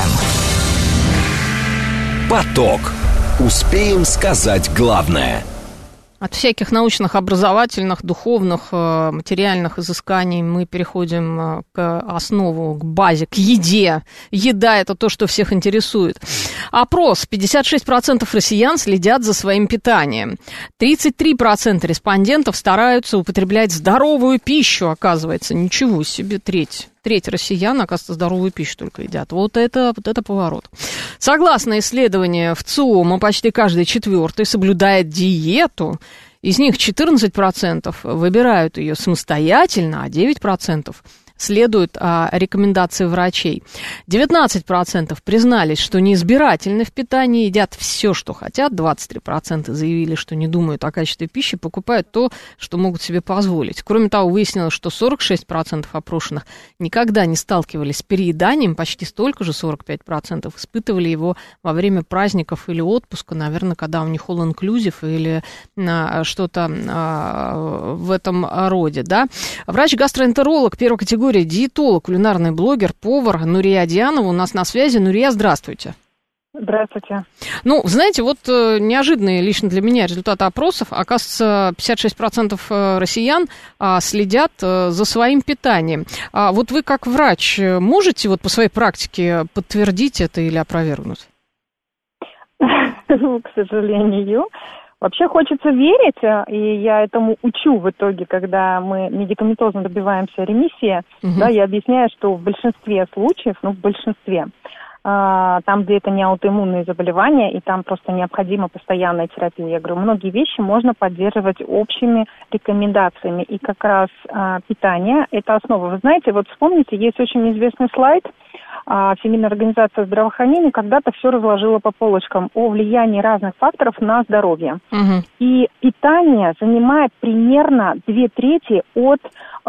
Поток. Успеем сказать главное – от всяких научных, образовательных, духовных, э, материальных изысканий мы переходим э, к основу, к базе, к еде. Еда – это то, что всех интересует. Опрос. 56% россиян следят за своим питанием. 33% респондентов стараются употреблять здоровую пищу, оказывается. Ничего себе, треть треть россиян, оказывается, здоровую пищу только едят. Вот это, вот это поворот. Согласно исследованию в ЦИОМа, почти каждый четвертый соблюдает диету. Из них 14% выбирают ее самостоятельно, а 9% следуют а, рекомендации врачей. 19% признались, что неизбирательны в питании, едят все, что хотят. 23% заявили, что не думают о качестве пищи, покупают то, что могут себе позволить. Кроме того, выяснилось, что 46% опрошенных никогда не сталкивались с перееданием, почти столько же, 45%, испытывали его во время праздников или отпуска, наверное, когда у них all-inclusive или а, что-то а, в этом роде. Да? Врач-гастроэнтеролог первой категории категории диетолог, кулинарный блогер, повар Нурия Дианова у нас на связи. Нурия, здравствуйте. Здравствуйте. Ну, знаете, вот э, неожиданные лично для меня результаты опросов. Оказывается, 56% э, россиян э, следят э, за своим питанием. А вот вы как врач можете вот по своей практике подтвердить это или опровергнуть? К сожалению, Вообще хочется верить, э, и я этому учу в итоге, когда мы медикаментозно добиваемся ремиссии, угу. да, я объясняю, что в большинстве случаев, ну, в большинстве, а, там, где это не аутоиммунные заболевания, и там просто необходима постоянная терапия. Я говорю, многие вещи можно поддерживать общими рекомендациями, и как раз а, питание – это основа. Вы знаете, вот вспомните, есть очень известный слайд – Всемирная организация здравоохранения когда-то все разложила по полочкам о влиянии разных факторов на здоровье. Угу. И питание занимает примерно две трети от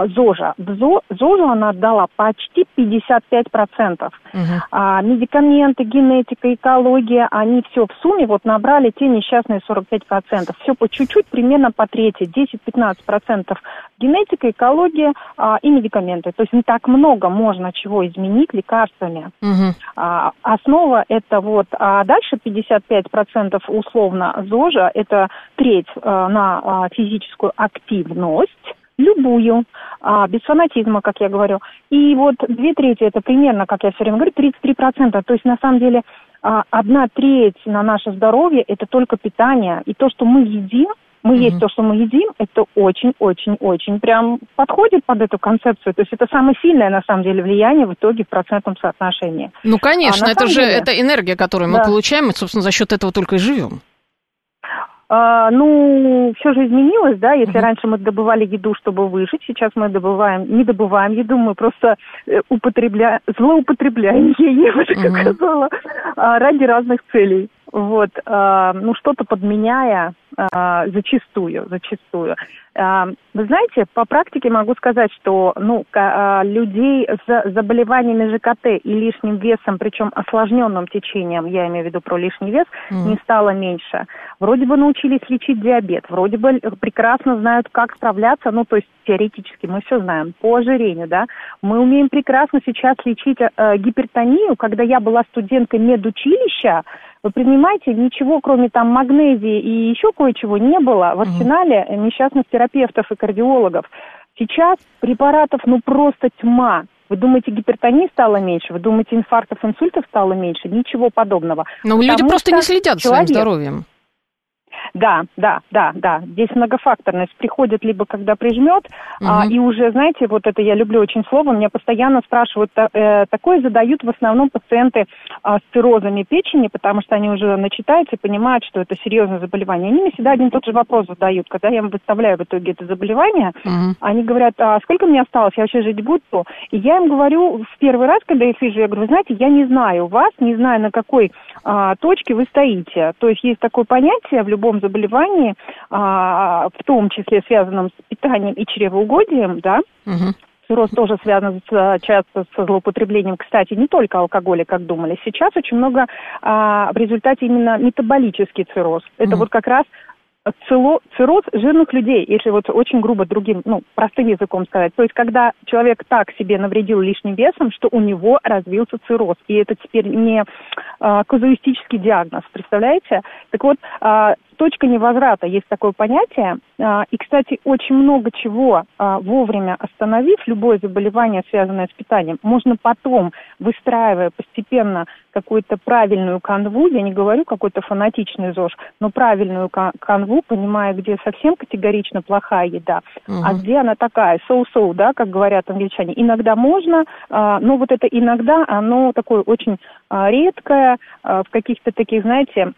ЗОЖа. В ЗОЖу она отдала почти 55%. Угу. А, медикаменты, генетика, экология, они все в сумме вот набрали те несчастные 45%. Все по чуть-чуть, примерно по трети, 10-15% генетика, экология а, и медикаменты. То есть не так много можно чего изменить лекарствами. Угу. А, основа это вот, а дальше 55% условно ЗОЖа, это треть а, на а, физическую активность, любую, а, без фанатизма, как я говорю. И вот две трети, это примерно, как я все время говорю, 33%. То есть, на самом деле, одна треть на наше здоровье – это только питание. И то, что мы едим, мы mm-hmm. есть то, что мы едим, это очень-очень-очень прям подходит под эту концепцию. То есть это самое сильное, на самом деле, влияние в итоге в процентном соотношении. Ну, конечно, а это же деле, это энергия, которую да. мы получаем, и, собственно, за счет этого только и живем. А, ну, все же изменилось, да, если mm-hmm. раньше мы добывали еду, чтобы выжить, сейчас мы добываем, не добываем еду, мы просто э, употребляем, злоупотребляем ею, я бы mm-hmm. сказала, а, ради разных целей. Вот, э, ну, что-то подменяя э, зачастую, зачастую. Э, вы знаете, по практике могу сказать, что, ну, э, людей с заболеваниями ЖКТ и лишним весом, причем осложненным течением, я имею в виду про лишний вес, mm. не стало меньше. Вроде бы научились лечить диабет, вроде бы прекрасно знают, как справляться, ну, то есть теоретически мы все знаем, по ожирению, да. Мы умеем прекрасно сейчас лечить э, гипертонию. Когда я была студенткой медучилища, вы понимаете, ничего, кроме там магнезии и еще кое-чего не было в арсенале несчастных терапевтов и кардиологов. Сейчас препаратов ну просто тьма. Вы думаете, гипертонии стало меньше? Вы думаете, инфарктов, инсультов стало меньше? Ничего подобного. Но люди просто не следят человек... своим здоровьем. Да, да, да, да. Здесь многофакторность. Приходит либо когда прижмет, угу. а, и уже, знаете, вот это я люблю очень слово, меня постоянно спрашивают, э, такое задают в основном пациенты э, с циррозами печени, потому что они уже начитаются и понимают, что это серьезное заболевание. Они мне всегда один и тот же вопрос задают, когда я им выставляю в итоге это заболевание, угу. они говорят, а сколько мне осталось, я вообще жить буду? И я им говорю в первый раз, когда я их вижу, я говорю, вы знаете, я не знаю вас, не знаю, на какой а, точке вы стоите. То есть есть такое понятие в любом заболевании, а, в том числе связанном с питанием и чревоугодием, да, угу. Цирроз тоже связан с, часто со злоупотреблением, кстати, не только алкоголя, как думали. Сейчас очень много а, в результате именно метаболический цирроз. Это mm вот как раз цило, цирроз жирных людей, если вот очень грубо другим, ну, простым языком сказать. То есть, когда человек так себе навредил лишним весом, что у него развился цирроз. И это теперь не а, казуистический диагноз, представляете? Так вот, а, точка невозврата, есть такое понятие. А, и, кстати, очень много чего а, вовремя остановив, любое заболевание, связанное с питанием, можно потом, выстраивая постепенно какую-то правильную канву, я не говорю какой-то фанатичный ЗОЖ, но правильную канву, понимая, где совсем категорично плохая еда, угу. а где она такая, соу-соу, да, как говорят англичане. Иногда можно, а, но вот это иногда, оно такое очень редкое, в каких-то таких, знаете,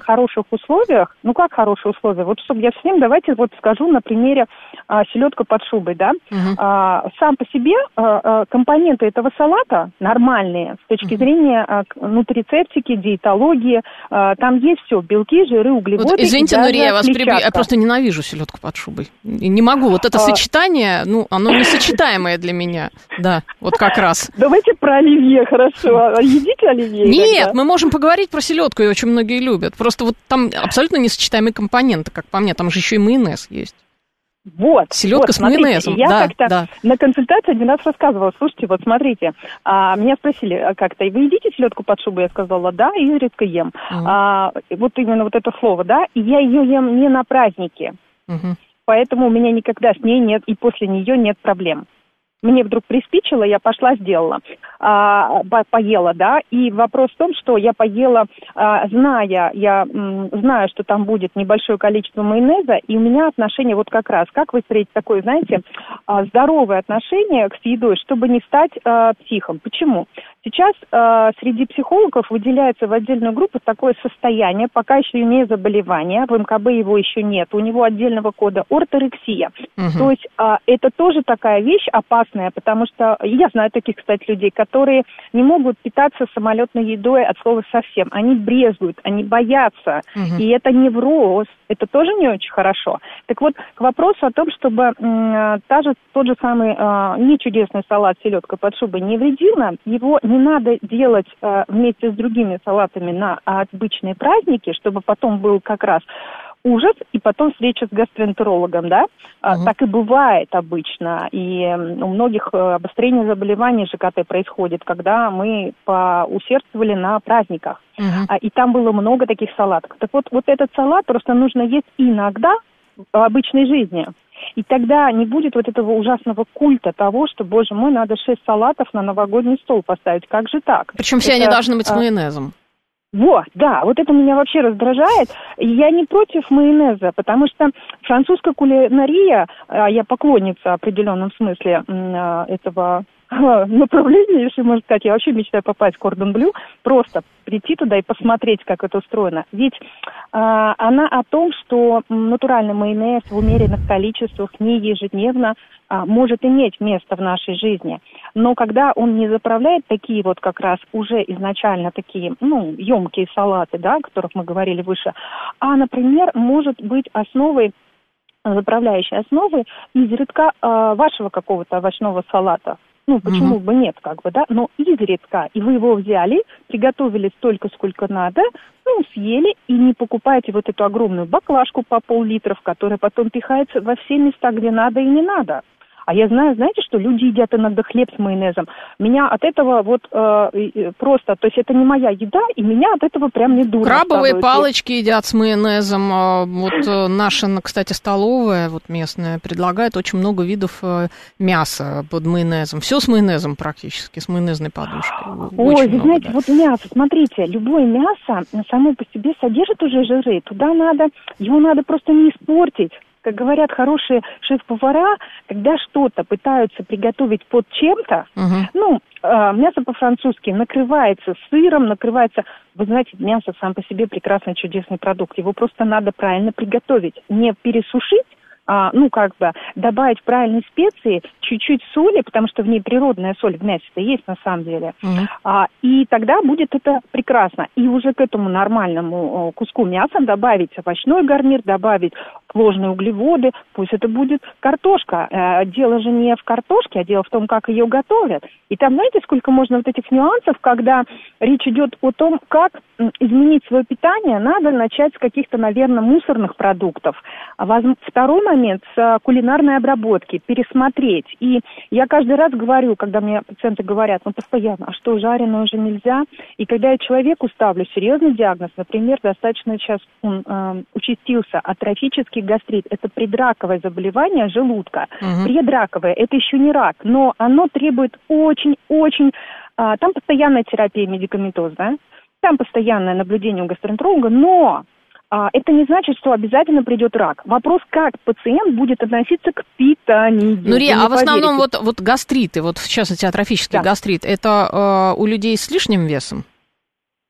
хороших условиях, условиях, ну как хорошие условия? Вот чтобы я всем, давайте вот скажу на примере а, селедка под шубой, да. Uh-huh. А, сам по себе а, а, компоненты этого салата нормальные с точки uh-huh. зрения а, нутрицептики, диетологии. А, там есть все, белки, жиры, углеводы. Вот, извините, но я вас перебью, я просто ненавижу селедку под шубой. Не могу, вот это а... сочетание, ну, оно несочетаемое для меня, да, вот как раз. Давайте про оливье, хорошо. А едите оливье? Нет, мы можем поговорить про селедку, ее очень многие любят. Просто вот там абсолютно несочетаемые компоненты, как по мне. Там же еще и майонез есть. Вот. Селедка вот, с смотрите, майонезом. Я да, как-то да. на консультации один раз рассказывала. Слушайте, вот смотрите, а, меня спросили а, как-то, вы едите селедку под шубу? Я сказала, да, и редко ем. Угу. А, вот именно вот это слово, да, и я ее ем не на празднике. Угу. Поэтому у меня никогда с ней нет, и после нее нет проблем мне вдруг приспичило, я пошла, сделала, а, поела, да, и вопрос в том, что я поела, а, зная, я м, знаю, что там будет небольшое количество майонеза, и у меня отношение вот как раз, как выстроить такое, знаете, а, здоровое отношение к едой, чтобы не стать а, психом. Почему? Сейчас э, среди психологов выделяется в отдельную группу такое состояние, пока еще не заболевание, в МКБ его еще нет, у него отдельного кода орторексия. Угу. То есть э, это тоже такая вещь опасная, потому что я знаю таких, кстати, людей, которые не могут питаться самолетной едой от слова совсем. Они брезгуют, они боятся, угу. и это невроз, это тоже не очень хорошо. Так вот, к вопросу о том, чтобы э, та же, тот же самый э, не чудесный салат селедка под шубой не вредила, его не надо делать э, вместе с другими салатами на обычные праздники, чтобы потом был как раз ужас и потом встреча с гастроэнтерологом, да? Угу. Так и бывает обычно. И у многих э, обострение заболеваний ЖКТ происходит, когда мы поусердствовали на праздниках. Угу. И там было много таких салатов. Так вот, вот этот салат просто нужно есть иногда в обычной жизни. И тогда не будет вот этого ужасного культа того, что, боже мой, надо шесть салатов на новогодний стол поставить. Как же так? Причем все это, они должны быть с а, майонезом. Вот, да, вот это меня вообще раздражает. Я не против майонеза, потому что французская кулинария, а, я поклонница в определенном смысле а, этого направление, если можно сказать. Я вообще мечтаю попасть в Кордон Блю, просто прийти туда и посмотреть, как это устроено. Ведь а, она о том, что натуральный майонез в умеренных количествах не ежедневно а, может иметь место в нашей жизни. Но когда он не заправляет такие вот как раз уже изначально такие, ну, емкие салаты, да, о которых мы говорили выше, а, например, может быть основой заправляющей основы изредка э, вашего какого-то овощного салата. Ну, почему угу. бы нет, как бы, да? Но изредка, и вы его взяли, приготовили столько, сколько надо, ну, съели, и не покупаете вот эту огромную баклажку по пол-литра, которая потом пихается во все места, где надо и не надо. А я знаю, знаете, что люди едят иногда хлеб с майонезом. Меня от этого вот э, просто, то есть это не моя еда, и меня от этого прям не дурно Крабовые становится. палочки едят с майонезом. А вот э, наша, кстати, столовая вот местная предлагает очень много видов э, мяса под майонезом. Все с майонезом практически, с майонезной подушкой. Ой, очень вы много, знаете, да. вот мясо, смотрите, любое мясо само по себе содержит уже жиры. Туда надо, его надо просто не испортить как говорят хорошие шеф-повара, когда что-то пытаются приготовить под чем-то, uh-huh. ну, э, мясо по-французски накрывается сыром, накрывается... Вы знаете, мясо сам по себе прекрасный, чудесный продукт. Его просто надо правильно приготовить. Не пересушить, а, ну, как бы, добавить правильные специи, чуть-чуть соли, потому что в ней природная соль в мясе-то есть на самом деле. Mm-hmm. А, и тогда будет это прекрасно. И уже к этому нормальному куску мяса добавить овощной гарнир, добавить ложные углеводы, пусть это будет картошка. Э, дело же не в картошке, а дело в том, как ее готовят. И там, знаете, сколько можно вот этих нюансов, когда речь идет о том, как изменить свое питание, надо начать с каких-то, наверное, мусорных продуктов. А второй момент с э, кулинарной обработки, пересмотреть. И я каждый раз говорю, когда мне пациенты говорят, ну постоянно, а что, жареное уже нельзя? И когда я человеку ставлю серьезный диагноз, например, достаточно сейчас он э, участился атрофический гастрит, это предраковое заболевание желудка. Угу. Предраковое, это еще не рак, но оно требует очень-очень... Э, там постоянная терапия медикаментозная, там постоянное наблюдение у гастроэнтеролога, но а, это не значит, что обязательно придет рак. Вопрос, как пациент будет относиться к питанию. Ну, Рия, а в основном вот, вот гастриты, вот в частности атрофический да. гастрит, это э, у людей с лишним весом?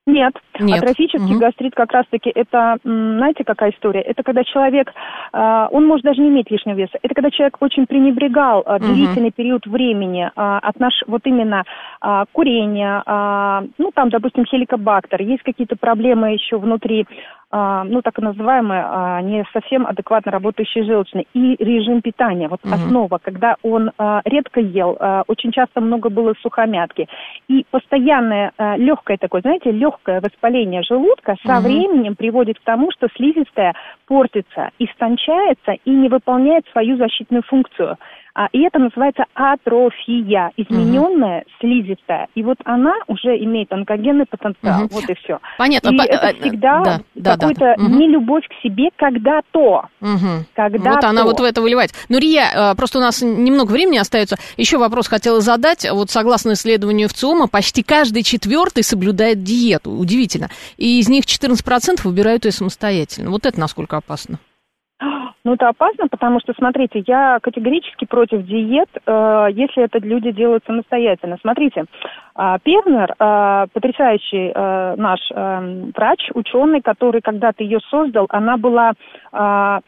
Нет. Нет. Атрофический угу. гастрит как раз-таки это, знаете, какая история? Это когда человек, а, он может даже не иметь лишнего веса. Это когда человек очень пренебрегал угу. длительный период времени а, от наш, вот именно курения, ну там, допустим, хеликобактер, есть какие-то проблемы еще внутри а, ну, так называемые, а, не совсем адекватно работающие желчные, и режим питания. Вот угу. основа, когда он а, редко ел, очень часто много было сухомятки, и постоянное легкое такое, знаете, легкое воспаление желудка со угу. временем приводит к тому, что слизистая портится, истончается и не выполняет свою защитную функцию. А, и это называется атрофия, измененная угу. слизистая. И вот она уже имеет онкогенный потенциал. Угу. Вот и все. Понятно. И По- это э, всегда да, какой-то да, да. нелюбовь к себе когда-то. Угу. когда Вот она вот в это выливает. Ну, Рия, э, просто у нас немного времени остается. Еще вопрос хотела задать. Вот согласно исследованию ВЦИОМа, почти каждый четвертый соблюдает диету. Удивительно. И из них 14% выбирают ее самостоятельно. Вот это насколько опасно? Ну, это опасно, потому что, смотрите, я категорически против диет, э, если это люди делают самостоятельно. Смотрите, э, Певнер, э, потрясающий э, наш э, врач, ученый, который когда-то ее создал, она была э,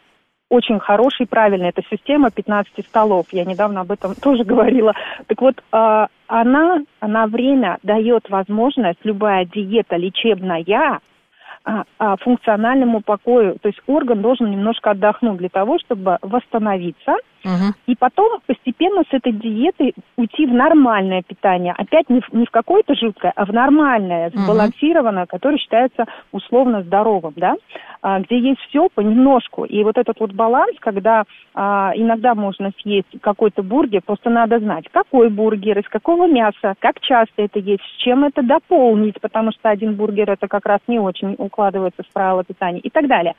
очень хорошей, правильной. Это система 15 столов. Я недавно об этом тоже говорила. Так вот, э, она на время дает возможность, любая диета лечебная, а, а, функциональному покою. То есть орган должен немножко отдохнуть для того, чтобы восстановиться – Угу. И потом постепенно с этой диеты уйти в нормальное питание. Опять не в, не в какое-то жуткое, а в нормальное, сбалансированное, угу. которое считается условно здоровым, да, а, где есть все понемножку. И вот этот вот баланс, когда а, иногда можно съесть какой-то бургер, просто надо знать, какой бургер, из какого мяса, как часто это есть, с чем это дополнить, потому что один бургер это как раз не очень укладывается в правила питания и так далее.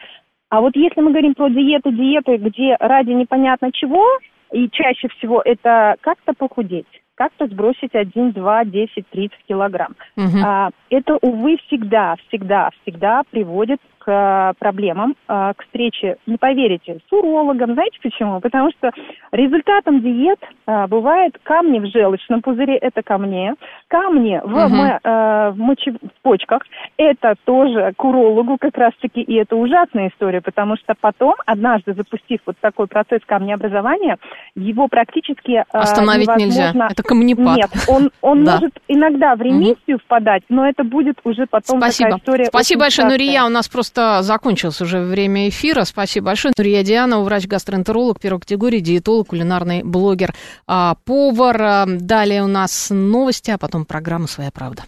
А вот если мы говорим про диеты, диеты, где ради непонятно чего, и чаще всего это как-то похудеть, как-то сбросить 1, 2, 10, 30 килограмм. Угу. А, это, увы, всегда, всегда, всегда приводит к проблемам, к встрече, не поверите, с урологом. Знаете почему? Потому что результатом диет бывает камни в желчном пузыре, это камни, камни в, угу. мо, в, моче, в почках, это тоже к урологу как раз-таки, и это ужасная история, потому что потом, однажды запустив вот такой процесс камнеобразования, его практически Остановить невозможно... нельзя, это камнепад. Нет, он, он да. может иногда в ремиссию угу. впадать, но это будет уже потом Спасибо. такая история. Спасибо большое, Нурия. У нас просто закончилось уже время эфира. Спасибо большое. Нурия Диана, врач-гастроэнтеролог первой категории, диетолог, кулинарный блогер, а, повар. Далее у нас новости, а потом программа «Своя правда».